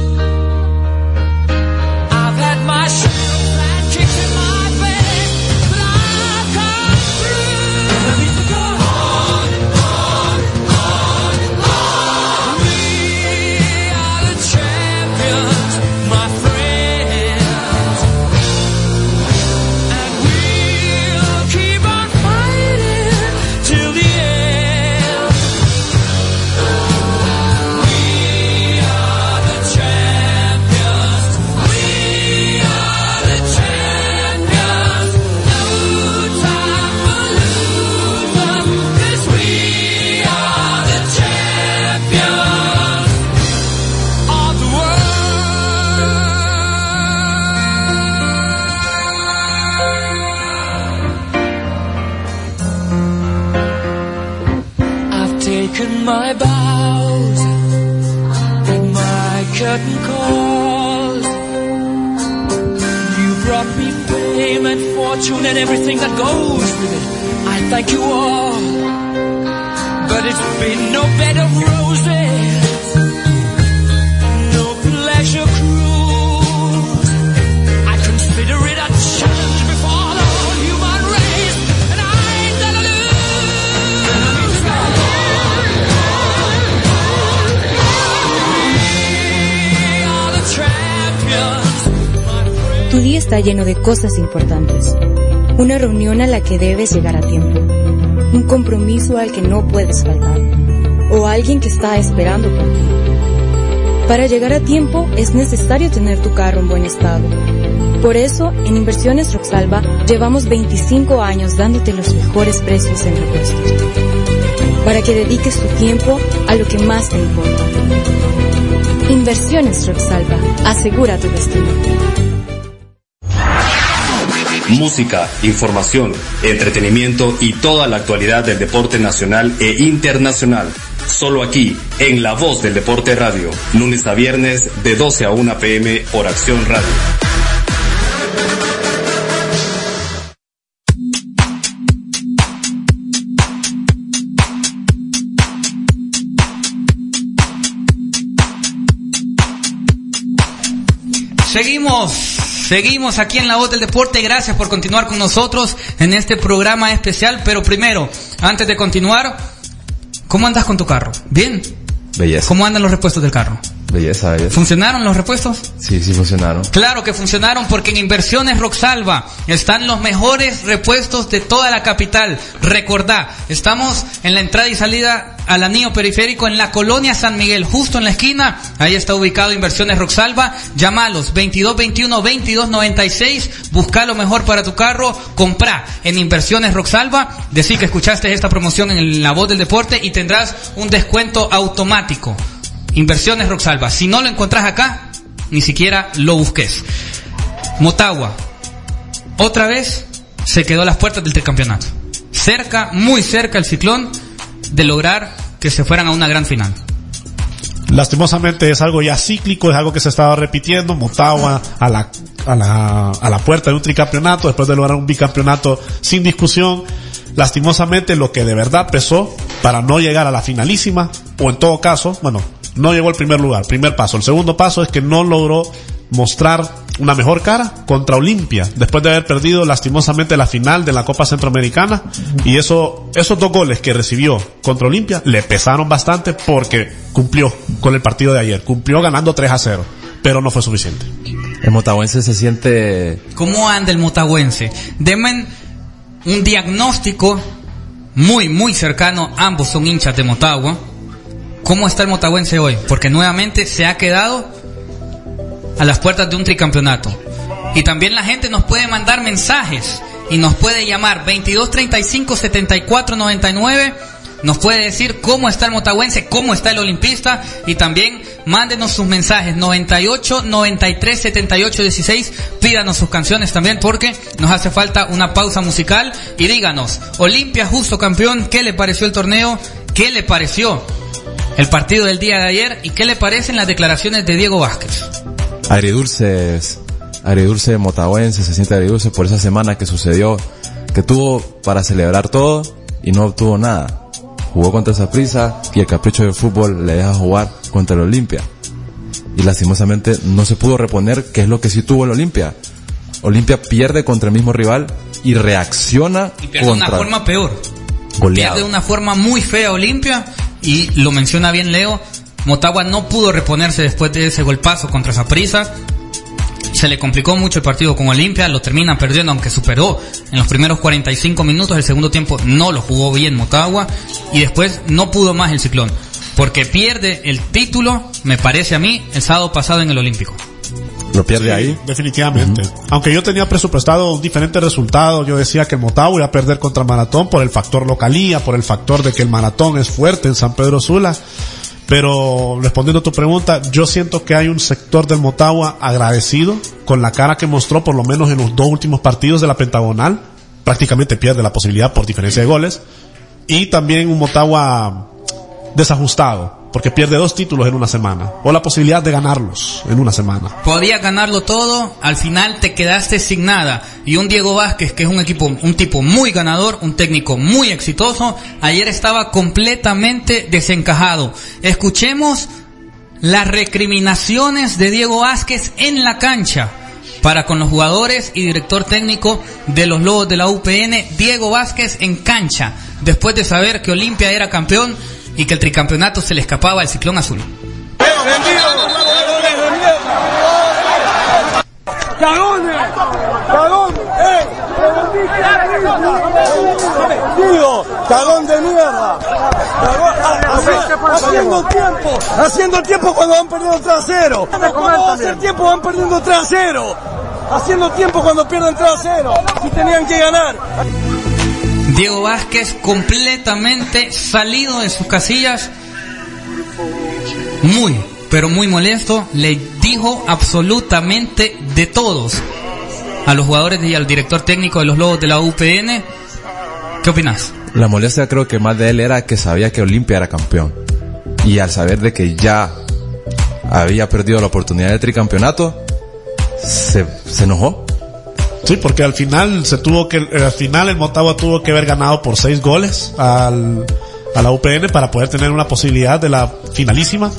Cosas importantes. Una reunión a la que debes llegar a tiempo. Un compromiso al que no puedes faltar. O alguien que está esperando por ti. Para llegar a tiempo es necesario tener tu carro en buen estado. Por eso, en Inversiones Roxalva llevamos 25 años dándote los mejores precios en repuestos. Para que dediques tu tiempo a lo que más te importa. Inversiones Roxalva. Asegura tu destino. Música, información, entretenimiento y toda la actualidad del deporte nacional e internacional. Solo aquí, en La Voz del Deporte Radio, lunes a viernes de 12 a 1 pm por Acción Radio. Seguimos, seguimos aquí en la voz del deporte. Gracias por continuar con nosotros en este programa especial. Pero primero, antes de continuar, ¿cómo andas con tu carro? ¿Bien? Belleza. ¿Cómo andan los repuestos del carro? Belleza, belleza. ¿Funcionaron los repuestos? Sí, sí funcionaron. Claro que funcionaron porque en Inversiones Roxalva están los mejores repuestos de toda la capital. Recordá, estamos en la entrada y salida al anillo periférico en la colonia San Miguel, justo en la esquina. Ahí está ubicado Inversiones Roxalva. Llámalos 2221-2296. Busca lo mejor para tu carro. Comprá en Inversiones Roxalva. Decí que escuchaste esta promoción en la voz del deporte y tendrás un descuento automático. Inversiones Roxalva. Si no lo encontrás acá, ni siquiera lo busques. Motagua. Otra vez se quedó a las puertas del tricampeonato. Cerca, muy cerca el ciclón de lograr que se fueran a una gran final. Lastimosamente es algo ya cíclico, es algo que se estaba repitiendo. Motagua a la, a la, a la puerta de un tricampeonato después de lograr un bicampeonato sin discusión. Lastimosamente lo que de verdad pesó para no llegar a la finalísima, o en todo caso, bueno, no llegó al primer lugar, primer paso. El segundo paso es que no logró mostrar una mejor cara contra Olimpia, después de haber perdido lastimosamente la final de la Copa Centroamericana. Y eso, esos dos goles que recibió contra Olimpia le pesaron bastante porque cumplió con el partido de ayer, cumplió ganando 3 a 0, pero no fue suficiente. El motahuense se siente... ¿Cómo anda el motagüense? Denme un diagnóstico muy, muy cercano. Ambos son hinchas de Motagua. ¿Cómo está el motagüense hoy? Porque nuevamente se ha quedado a las puertas de un tricampeonato. Y también la gente nos puede mandar mensajes y nos puede llamar 22 35 74 99. Nos puede decir cómo está el motagüense, cómo está el olimpista y también mándenos sus mensajes 98 93 78 16. Pídanos sus canciones también porque nos hace falta una pausa musical y díganos, Olimpia justo campeón, ¿qué le pareció el torneo? ¿Qué le pareció el partido del día de ayer y qué le parecen las declaraciones de Diego Vázquez? Agridulce, agridulce motahuense, se siente agridulce por esa semana que sucedió, que tuvo para celebrar todo y no obtuvo nada. Jugó contra esa prisa y el capricho del fútbol le deja jugar contra el Olimpia. Y lastimosamente no se pudo reponer, que es lo que sí tuvo el Olimpia. Olimpia pierde contra el mismo rival y reacciona Y pierde de una forma peor. goleado. Pierde de una forma muy fea Olimpia y lo menciona bien Leo. Motagua no pudo reponerse después de ese golpazo contra Saprissa. Se le complicó mucho el partido con Olimpia, lo termina perdiendo aunque superó en los primeros 45 minutos, el segundo tiempo no lo jugó bien Motagua y después no pudo más el Ciclón, porque pierde el título, me parece a mí, el sábado pasado en el Olímpico. Lo pierde ahí. Definitivamente. Aunque yo tenía presupuestado un diferente resultado, yo decía que el Motagua iba a perder contra el Maratón por el factor localía, por el factor de que el Maratón es fuerte en San Pedro Sula. Pero respondiendo a tu pregunta, yo siento que hay un sector del Motagua agradecido con la cara que mostró por lo menos en los dos últimos partidos de la Pentagonal. Prácticamente pierde la posibilidad por diferencia de goles. Y también un Motagua desajustado, porque pierde dos títulos en una semana. O la posibilidad de ganarlos en una semana. Podía ganarlo todo, al final te quedaste sin nada. Y un Diego Vázquez, que es un equipo, un tipo muy ganador, un técnico muy exitoso, ayer estaba completamente desencajado. Escuchemos las recriminaciones de Diego Vázquez en la cancha para con los jugadores y director técnico de los Lobos de la UPN, Diego Vázquez en cancha, después de saber que Olimpia era campeón y que el tricampeonato se le escapaba al Ciclón Azul. ¡Eh! Digo, cagón de mierda. Haciendo tiempo, haciendo tiempo cuando van perdiendo 3 a 0. ¿Cómo va a hacer tiempo van perdiendo 3 a 0? Haciendo tiempo cuando pierden 3 a 0. Si tenían que ganar. Diego Vázquez completamente salido de sus casillas, muy, pero muy molesto, le dijo absolutamente de todos a los jugadores y al director técnico de los Lobos de la UPN. ¿Qué opinas? La molestia creo que más de él era que sabía que Olimpia era campeón. Y al saber de que ya había perdido la oportunidad de tricampeonato, se, se enojó. Sí, porque al final se tuvo que, al final el Motagua tuvo que haber ganado por seis goles al, a la UPN para poder tener una posibilidad de la finalísima.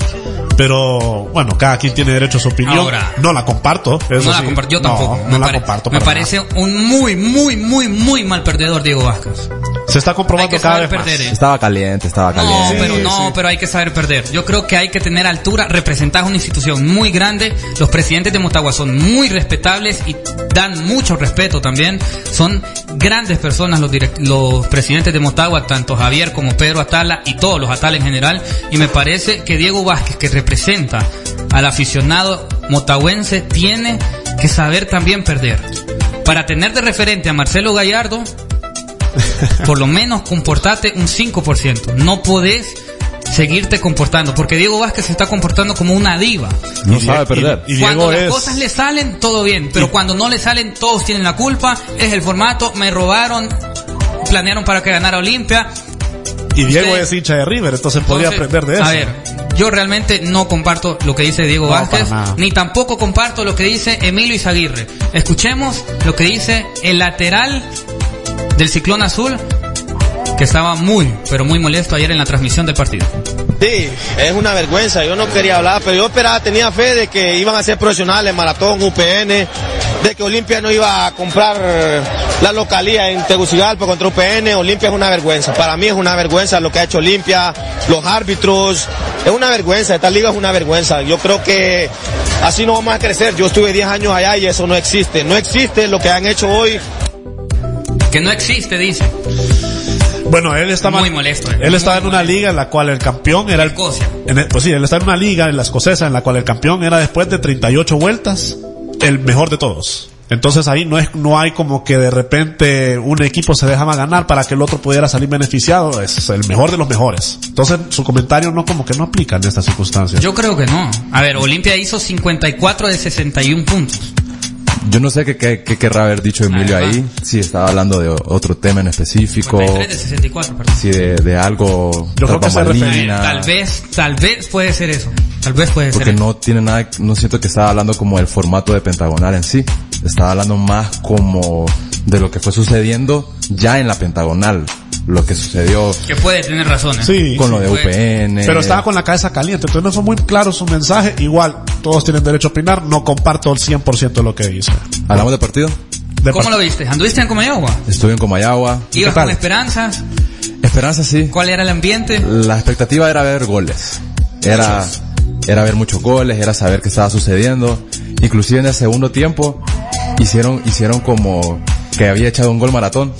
Pero bueno, cada quien tiene derecho a su opinión. Ahora. no la comparto. eso no la sí. comparto, yo tampoco. No, me la comparto. Me parece un muy, muy, muy, muy mal perdedor Diego Vázquez. Se está Hay comprobando que cada vez más. perder, ¿eh? Estaba caliente, estaba No, caliente. pero no, pero hay que saber perder. Yo creo que hay que tener altura, representar una institución muy grande. Los presidentes de Motagua son muy respetables y dan mucho respeto también. Son grandes personas los, direct- los presidentes de Motagua, tanto Javier como Pedro Atala y todos los Atala en general. Y me parece que Diego Vázquez, que representa al aficionado motahuense, tiene que saber también perder. Para tener de referente a Marcelo Gallardo, por lo menos comportate un 5%. No podés seguirte comportando, porque Diego Vázquez se está comportando como una diva. No Y- sabe perder. Y, cuando Diego las es. cosas le salen, todo bien, pero cuando no le salen, todos tienen la culpa, es el formato, me robaron, planearon para que ganara Olimpia. Y Diego Usted- es hincha de River, entonces podría Entonces, aprender de eso. A ver, yo realmente no comparto lo que dice Diego No, Vázquez, ni tampoco comparto lo que dice Emilio Izaguirre. Escuchemos lo que dice el lateral del Ciclón Azul, que estaba muy, pero muy molesto ayer en la transmisión del partido. Sí, es una vergüenza. Yo no quería hablar, pero yo esperaba, tenía fe de que iban a ser profesionales, maratón, UPN, de que Olimpia no iba a comprar la localía en Tegucigalpa contra UPN. Olimpia es una vergüenza. Para mí es una vergüenza lo que ha hecho Olimpia, los árbitros. Es una vergüenza, esta liga es una vergüenza. Yo creo que así no vamos a crecer. Yo estuve 10 años allá y eso no existe. No existe lo que han hecho hoy. Que no existe, dice. Bueno, él estaba Muy molesto. Él estaba Muy en una liga en la cual el campeón era el Escocia. en el- pues sí, él está en una liga en la escocesa en la cual el campeón era después de 38 vueltas el mejor de todos. Entonces ahí no es no hay como que de repente un equipo se dejaba ganar para que el otro pudiera salir beneficiado, es el mejor de los mejores. Entonces su comentario no como que no aplica en estas circunstancias. Yo creo que no. A ver, Olimpia hizo 54 de 61 puntos. Yo no sé qué, qué, qué querrá haber dicho Emilio Además. ahí. Si estaba hablando de otro tema en específico. 53 de 64, perdón. Si de, de algo. Yo creo que se refería- bambalinas, Tal vez, tal vez puede ser eso. Tal vez puede Porque ser eso. no tiene nada, no siento que estaba hablando como del formato de Pentagonal en sí. Estaba hablando más como de lo que fue sucediendo ya en la Pentagonal. Lo que sucedió Que puede tener razones. Sí, con lo de. UPN. Pero estaba con la cabeza caliente, entonces no fue muy claro su mensaje. Igual, todos tienen derecho a opinar, no comparto el 100% de lo que dice. Hablamos de partido. De ¿Cómo part- lo viste? ¿Anduviste en Comayagua? Estuve en Comayagua. ¿Ibas con esperanzas? Esperanza sí. ¿Cuál era el ambiente? La expectativa era ver goles. Era, era ver muchos goles, era saber qué estaba sucediendo. Inclusive en el segundo tiempo hicieron, hicieron como que había echado un gol maratón.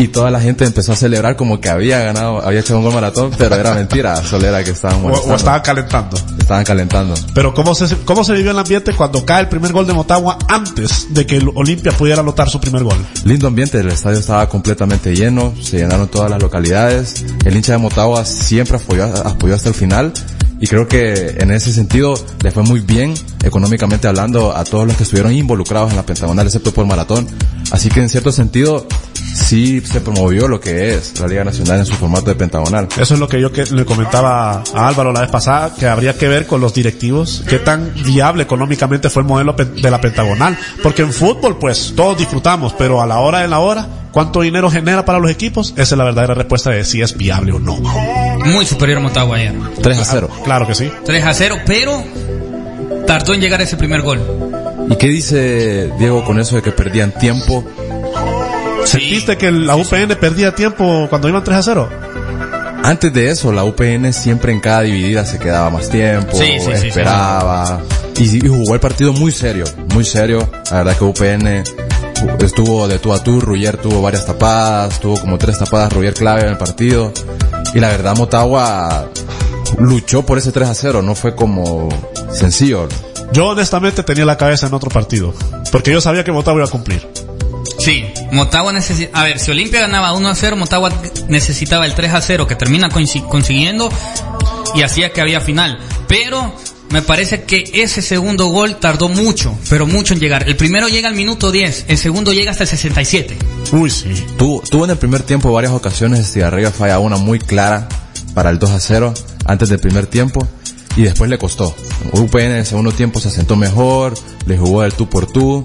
Y toda la gente empezó a celebrar como que había ganado, había echado un gol maratón, pero era mentira, solo era que estaban o, o estaba calentando. Estaban calentando. Pero ¿cómo se, ¿cómo se vivió el ambiente cuando cae el primer gol de Motagua antes de que Olimpia pudiera anotar su primer gol? Lindo ambiente, el estadio estaba completamente lleno, se llenaron todas las localidades, el hincha de Motagua siempre apoyó, apoyó hasta el final y creo que en ese sentido le fue muy bien económicamente hablando a todos los que estuvieron involucrados en la Pentagonal, excepto por Maratón. Así que en cierto sentido sí se promovió lo que es la Liga Nacional en su formato de Pentagonal. Eso es lo que yo que le comentaba a Álvaro la vez pasada, que habría que ver con los directivos qué tan viable económicamente fue el modelo de la Pentagonal. Porque en fútbol, pues, todos disfrutamos, pero a la hora de la hora, ¿cuánto dinero genera para los equipos? Esa es la verdadera respuesta de si es viable o no. Muy superior a Motagua ayer. 3 a 0. Claro que sí. 3 a 0, pero tardó en llegar ese primer gol. ¿Y qué dice Diego con eso de que perdían tiempo? ¿Sentiste que la UPN perdía tiempo cuando iban 3 a 0? Antes de eso, la UPN siempre en cada dividida se quedaba más tiempo, Sí, sí, sí, sí. esperaba. y, y jugó el partido muy serio, muy serio. La verdad que UPN estuvo de tú a tú, Ruyer tuvo varias tapadas, tuvo como tres tapadas Ruyer clave en el partido. Y la verdad Motagua luchó por ese 3 a 0, no fue como sencillo. Yo honestamente tenía la cabeza en otro partido. Porque yo sabía que Motagua iba a cumplir. Sí, Motagua necesita. A ver, si Olimpia ganaba 1 a 0, Motagua necesitaba el 3 a 0 que termina consi- consiguiendo y hacía que había final. Pero me parece que ese segundo gol tardó mucho, pero mucho en llegar. El primero llega al minuto 10, el segundo llega hasta el 67. Uy, sí. Tuvo, tuvo en el primer tiempo varias ocasiones, Estigarribia falla una muy clara para el 2 a 0 antes del primer tiempo y después le costó. UPN en el segundo tiempo se asentó mejor, le jugó el tú por tú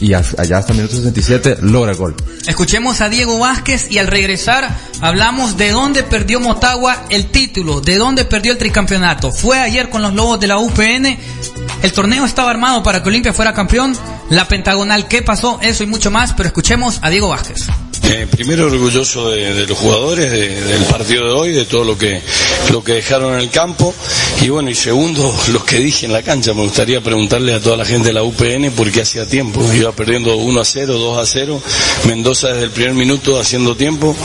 y al- allá hasta minuto 67 logra el gol. Escuchemos a Diego Vázquez y al regresar hablamos de dónde perdió Motagua el título, de dónde perdió el tricampeonato. Fue ayer con los Lobos de la UPN, el torneo estaba armado para que Olimpia fuera campeón, la pentagonal, ¿qué pasó? Eso y mucho más, pero escuchemos a Diego Vázquez. Eh, primero orgulloso de, los jugadores, de- del partido de hoy, de todo lo que, lo que dejaron en el campo. Y bueno, y segundo, lo que dije en la cancha. Me gustaría preguntarle a toda la gente de la UPN por qué hacía tiempo. Iba perdiendo 1 a 0, 2 a 0. Mendoza desde el primer minuto haciendo tiempo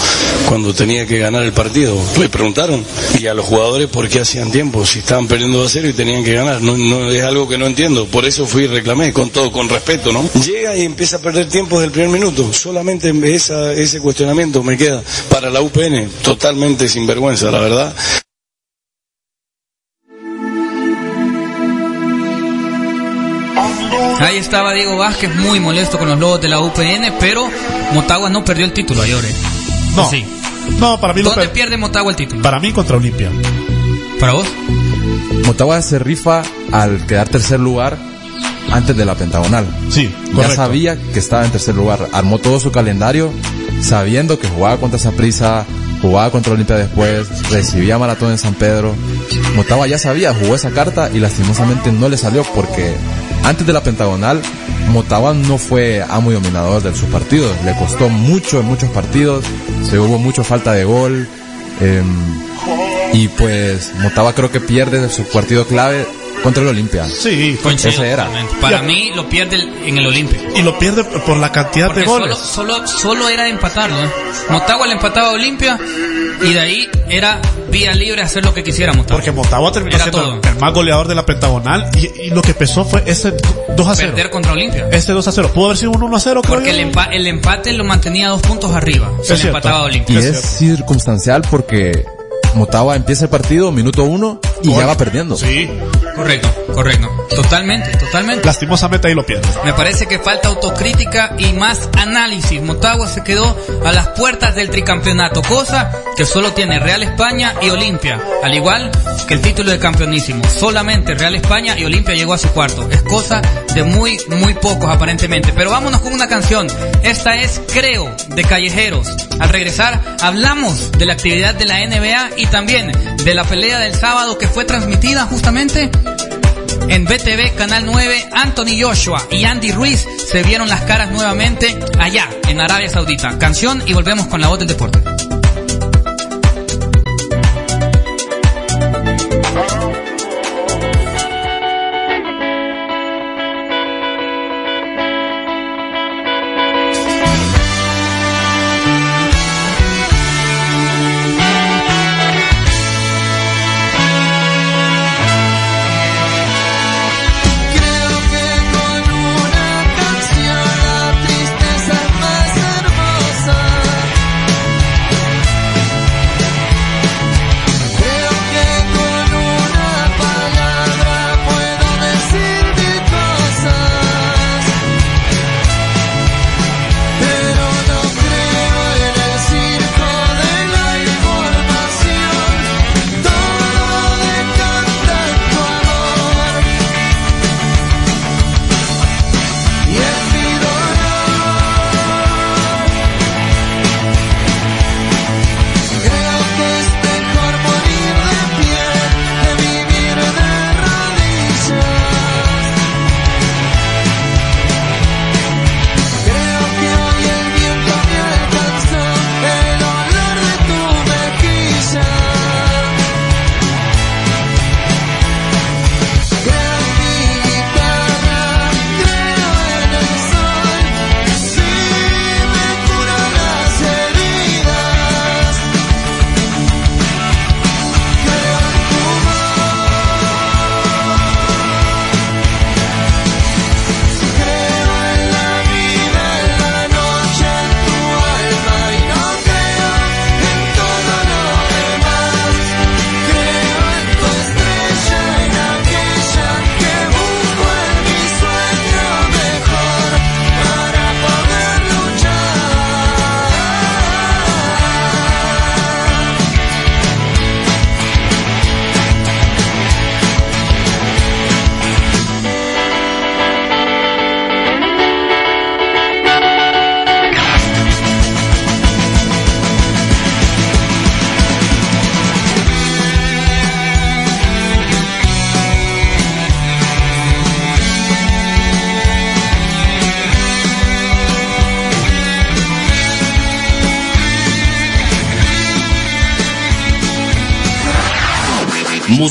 cuando tenía que ganar el partido. Le preguntaron. Y a los jugadores por qué hacían tiempo. Si estaban perdiendo 2 a 0 y tenían que ganar. No, no, es algo que no entiendo. Por eso fui y reclamé con todo, con respeto, ¿no? Llega y empieza a perder tiempo desde el primer minuto. Solamente esa, ese cuestionamiento me queda para la UPN. Totalmente sinvergüenza, la verdad. Ahí estaba Diego Vázquez muy molesto con los Lobos de la UPN, pero Motagua no perdió el título ayer. ¿eh? No. Sí. No, para mí ¿Dónde per- pierde Motagua el título? Para mí contra Olimpia. ¿Para vos? Motagua se rifa al quedar tercer lugar antes de la pentagonal. Sí, Ya sabía que estaba en tercer lugar. Armó todo su calendario sabiendo que jugaba contra Saprissa, jugaba contra Olimpia después, recibía maratón en San Pedro. Motagua ya sabía, jugó esa carta y lastimosamente no le salió porque antes de la pentagonal Motagua no fue amo y dominador de sus partidos. Le costó mucho en muchos partidos, se hubo mucho falta de gol. em, y pues Motagua creo que pierde su partido clave contra el Olimpia. Sí, Coincido ese era. totalmente. Para mí lo pierde en el Olimpia. Y lo pierde por la cantidad Porque de solo, goles. solo, solo era de empatarlo. ¿eh? Motagua le empataba a Olimpia y de ahí era vía libre hacer lo que quisiera Motagua. Porque Motagua terminó Era siendo todo. el más goleador de la pentagonal y, y lo que pesó fue ese 2 a 0. Perder contra Olimpia. Ese 2 a 0. Pudo haber sido un 1 a 0, creo Porque yo. el, empa- el empate lo mantenía dos puntos arriba. Se Es le empataba a Olimpia. Y es circunstancial porque Motagua empieza el partido, minuto uno, y ya va perdiendo. Sí. Correcto, correcto. Totalmente, totalmente. Lastimosamente ahí lo pierde. Me parece que falta autocrítica y más análisis. Motagua se quedó a las puertas del tricampeonato, cosa que solo tiene Real España y Olimpia, al igual que el título de campeonísimo. Solamente Real España y Olimpia llegó a su cuarto. Es cosa de muy, muy pocos aparentemente. Pero vámonos con una canción. Esta es Creo de Callejeros. Al regresar hablamos de la actividad de la NBA y también de la pelea del sábado que fue transmitida justamente en BTV Canal 9, Anthony Joshua y Andy Ruiz se vieron las caras nuevamente allá, en Arabia Saudita. Canción y volvemos con la voz del deporte.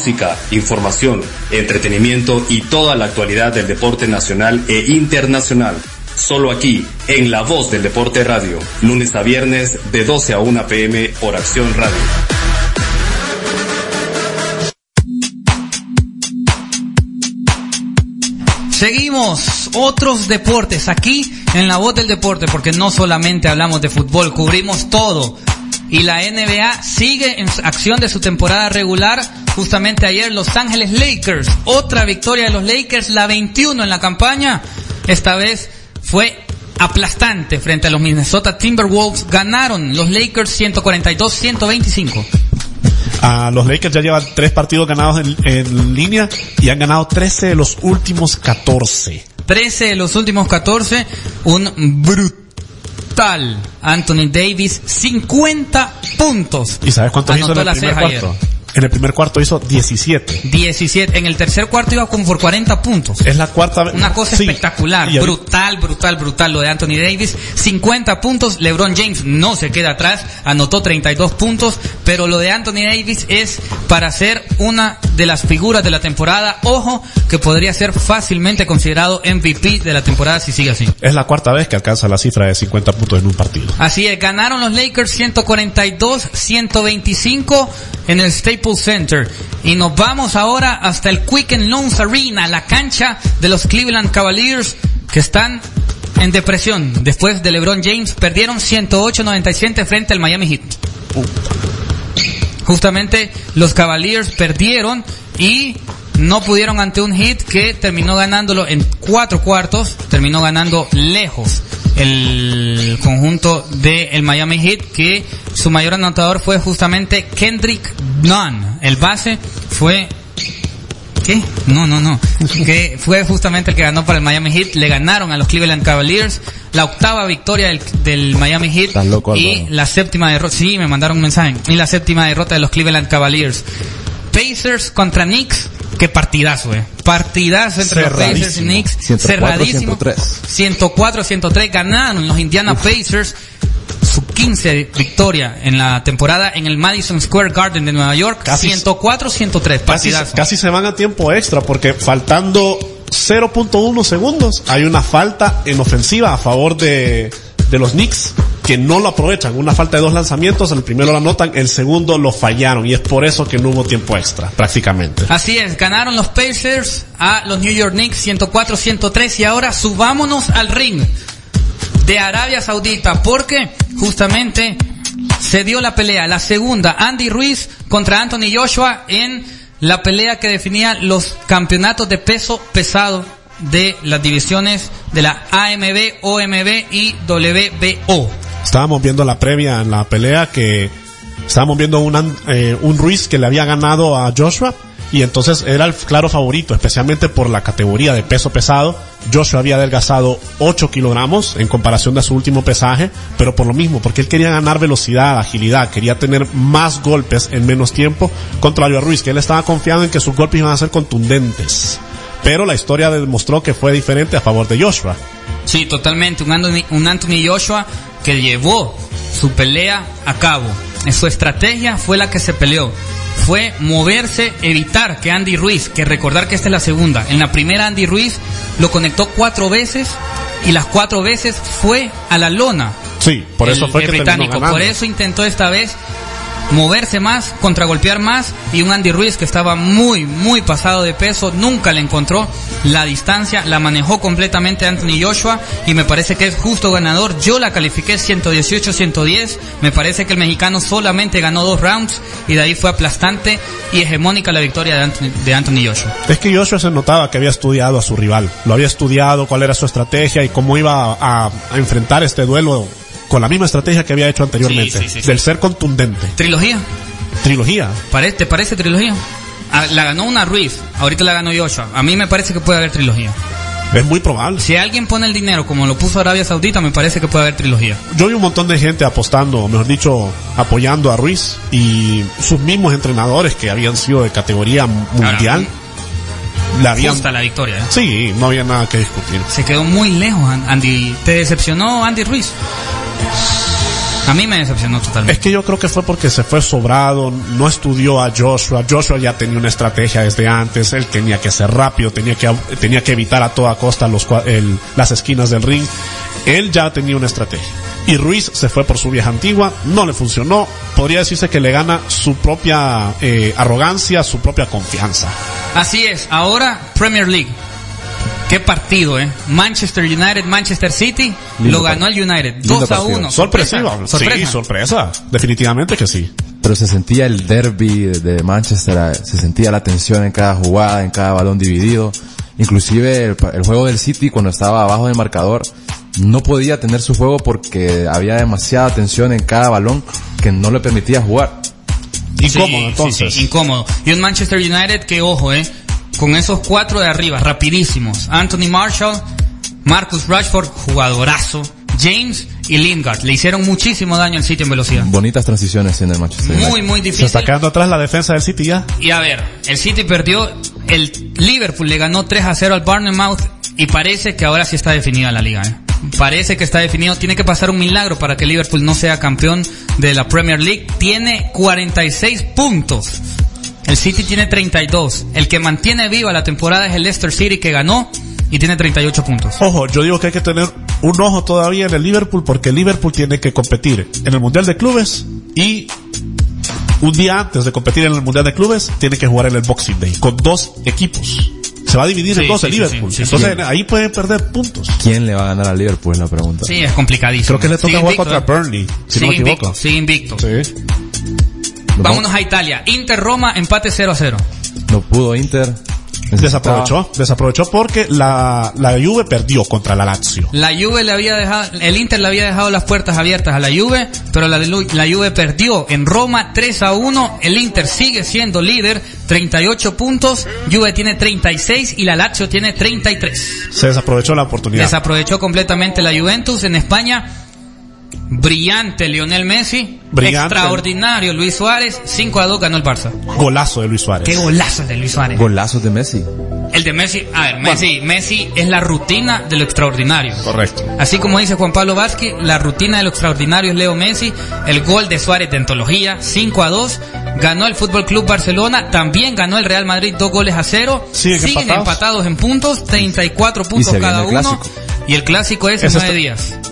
Música, información, entretenimiento y toda la actualidad del deporte nacional e internacional. Solo aquí, en La Voz del Deporte Radio, lunes a viernes de 12 a 1 pm por Acción Radio. Seguimos otros deportes aquí en la voz del deporte, porque no solamente hablamos de fútbol, cubrimos todo. Y la NBA sigue en acción de su temporada regular. Justamente ayer Los Ángeles Lakers, otra victoria de los Lakers, la 21 en la campaña. Esta vez fue aplastante frente a los Minnesota Timberwolves. Ganaron los Lakers 142-125. Ah, los Lakers ya llevan tres partidos ganados en, en línea y han ganado 13 de los últimos 14. 13 de los últimos 14, un brutal Anthony Davis, 50 puntos. ¿Y sabes cuántos hizo en Anotó el primer seis ayer. En el primer cuarto hizo 17. 17. En el tercer cuarto iba como por 40 puntos. Es la cuarta vez. Una cosa Sí. espectacular, Y brutal, brutal, brutal lo de Anthony Davis. 50 puntos, LeBron James no se queda atrás, anotó 32 puntos, pero lo de Anthony Davis es para ser una de las figuras de la temporada. Ojo, que podría ser fácilmente considerado MVP de la temporada si sigue así. Es la cuarta vez que alcanza la cifra de 50 puntos en un partido. Así es, ganaron los Lakers 142-125 en el Staples Center. Y nos vamos ahora hasta el Quicken Loans Arena, la cancha de los Cleveland Cavaliers que están en depresión. Después de LeBron James perdieron 108-97 frente al Miami Heat. Justamente los Cavaliers perdieron y no pudieron ante un hit que terminó ganándolo en cuatro cuartos, terminó ganando lejos el conjunto del Miami Heat que su mayor anotador fue justamente Kendrick Nunn. El base fue ¿Qué? No, no, no. Que fue justamente el que ganó para el Miami Heat. Le ganaron a los Cleveland Cavaliers. La octava victoria del, del Miami Heat. Loco, y la séptima derrota. Sí, me mandaron un mensaje. Y la séptima derrota de los Cleveland Cavaliers. Pacers contra Knicks. Qué partidazo, eh. Partidazo entre los Pacers y. Knicks. 104, Cerradísimo. 103. 104-103 ganaron los Indiana Pacers su 15 victoria en la temporada en el Madison Square Garden de Nueva York. Casi- 104-103. Casi, casi se van a tiempo extra porque faltando 0.1 segundos hay una falta en ofensiva a favor de, de los Knicks que no lo aprovechan. Una falta de dos lanzamientos, el primero lo anotan, el segundo lo fallaron y es por eso que no hubo tiempo extra prácticamente. Así es, ganaron los Pacers a los New York Knicks 104-103 y ahora subámonos al ring de Arabia Saudita porque justamente se dio la pelea, la segunda, Andy Ruiz contra Anthony Joshua en la pelea que definía los campeonatos de peso pesado de las divisiones de la AMB, OMB y WBO. Estábamos viendo la previa en la pelea que estábamos viendo un, eh, un Ruiz que le había ganado a Joshua y entonces era el claro favorito, especialmente por la categoría de peso pesado. Joshua había adelgazado 8 kilogramos en comparación de su último pesaje, pero por lo mismo, porque él quería ganar velocidad, agilidad, quería tener más golpes en menos tiempo, contrario a Ruiz, que él estaba confiado en que sus golpes iban a ser contundentes. Pero la historia demostró que fue diferente a favor de Joshua. Sí, totalmente. Un Anthony, un Anthony Joshua que llevó su pelea a cabo. En su estrategia fue la que se peleó. Fue moverse, evitar que Andy Ruiz, que recordar que esta es la segunda. En la primera Andy Ruiz lo conectó cuatro veces y las cuatro veces fue a la lona. Sí, por eso el- fue el que británico. Por eso intentó esta vez moverse más, contragolpear más y un Andy Ruiz que estaba muy, muy pasado de peso, nunca le encontró la distancia, la manejó completamente Anthony Joshua y me parece que es justo ganador. Yo la califiqué 118-110, me parece que el mexicano solamente ganó dos rounds y de ahí fue aplastante y hegemónica la victoria de Anthony, de Anthony Joshua. Es que Joshua se notaba que había estudiado a su rival, lo había estudiado, cuál era su estrategia y cómo iba a, a enfrentar este duelo con la misma estrategia que había hecho anteriormente, Sí, sí, sí, sí. del ser contundente. Trilogía. Trilogía. ¿Pare- ¿Te parece trilogía? Ah, La ganó una Ruiz, ahorita la ganó Joshua. A mí me parece que puede haber trilogía. Es muy probable. Si alguien pone el dinero como lo puso Arabia Saudita, me parece que puede haber trilogía. Yo vi un montón de gente apostando, mejor dicho, apoyando a Ruiz y sus mismos entrenadores que habían sido de categoría mundial. le habían... Justa la victoria. ¿eh? Sí, no había nada que discutir. Se quedó muy lejos, An- Andy. ¿Te decepcionó Andy Ruiz? A mí me decepcionó totalmente. Es que yo creo que fue porque se fue sobrado, no estudió a Joshua. Joshua ya tenía una estrategia desde antes, él tenía que ser rápido, tenía que, tenía que evitar a toda costa los, cua- el- las esquinas del ring. Él ya tenía una estrategia. Y Ruiz se fue por su vieja antigua, no le funcionó. Podría decirse que le gana su propia eh, arrogancia, su propia confianza. Así es, ahora Premier League. Qué partido, ¿eh? Manchester United, Manchester City, Lindo lo ganó el. United. Lindo 2 a partido. 1. Sorpresiva. Sorpresa. Sí, sorpresa. Definitivamente que sí. Pero se sentía el derby de- Manchester, eh, se sentía la tensión en cada jugada, en cada balón dividido. Inclusive el, juego del City cuando estaba abajo del marcador no podía tener su juego porque había demasiada tensión en cada balón que no le permitía jugar. Incómodo, Sí, entonces. sí, sí, incómodo. Y un Manchester United que, ojo, eh, con esos cuatro de arriba, rapidísimos. Anthony Marshall, Marcus Rashford, jugadorazo. James y Lingard. Le hicieron muchísimo daño al City en velocidad. Bonitas transiciones en el Manchester United. Muy, muy Se difícil. está quedando atrás la defensa del City ya. Y a ver, el City perdió, el Liverpool le ganó 3 a 0 al Bournemouth y parece que ahora sí está definida la liga. ¿eh? Parece que está definido. Tiene que pasar un milagro para que Liverpool no sea campeón de la Premier League. Tiene 46 puntos. El City tiene 32. El que mantiene viva la temporada es el Leicester City que ganó y tiene 38 puntos. Ojo, yo digo que hay que tener un ojo todavía en el Liverpool porque el Liverpool tiene que competir en el Mundial de Clubes y un día antes de competir en el Mundial de Clubes tiene que jugar en el Boxing Day con dos equipos. Se va a dividir en Sí, dos sí, el sí, Liverpool. sí, sí, Entonces sí. ahí pueden perder puntos. ¿Quién le va a ganar al Liverpool? Es la pregunta. Sí, es complicadísimo. Creo que le toca jugar contra ¿eh? Burnley, si no me equivoco. invicto, invicto. Sí. Vámonos a Italia. Inter Roma, empate 0 a 0. No pudo Inter. Desaprovechó, desaprovechó porque la, la Juve perdió contra la Lazio. La Juve le había dejado, el Inter le había dejado las puertas abiertas a la Juve, pero la, la Juve perdió en Roma 3 a 1. El Inter sigue siendo líder, 38 puntos. Juve tiene 36 y la Lazio tiene 33. Se desaprovechó la oportunidad. Desaprovechó completamente la Juventus en España. Brillante Lionel Messi. Brillante. Extraordinario Luis Suárez. 5 a 2 ganó el Barça. Golazo de Luis Suárez. Qué golazo de Luis Suárez. Golazos de Messi. El de Messi, a ver, Messi, Messi es la rutina de lo extraordinario. Correcto. Así como dice Juan Pablo Vázquez, la rutina de lo extraordinario es Leo Messi, el gol de Suárez de antología, 5 a 2, ganó el Fútbol Club Barcelona, también ganó el Real Madrid dos goles a cero, Siguen empatados. empatados en puntos, 34 puntos cada uno, y el clásico es en Ese nueve está, días.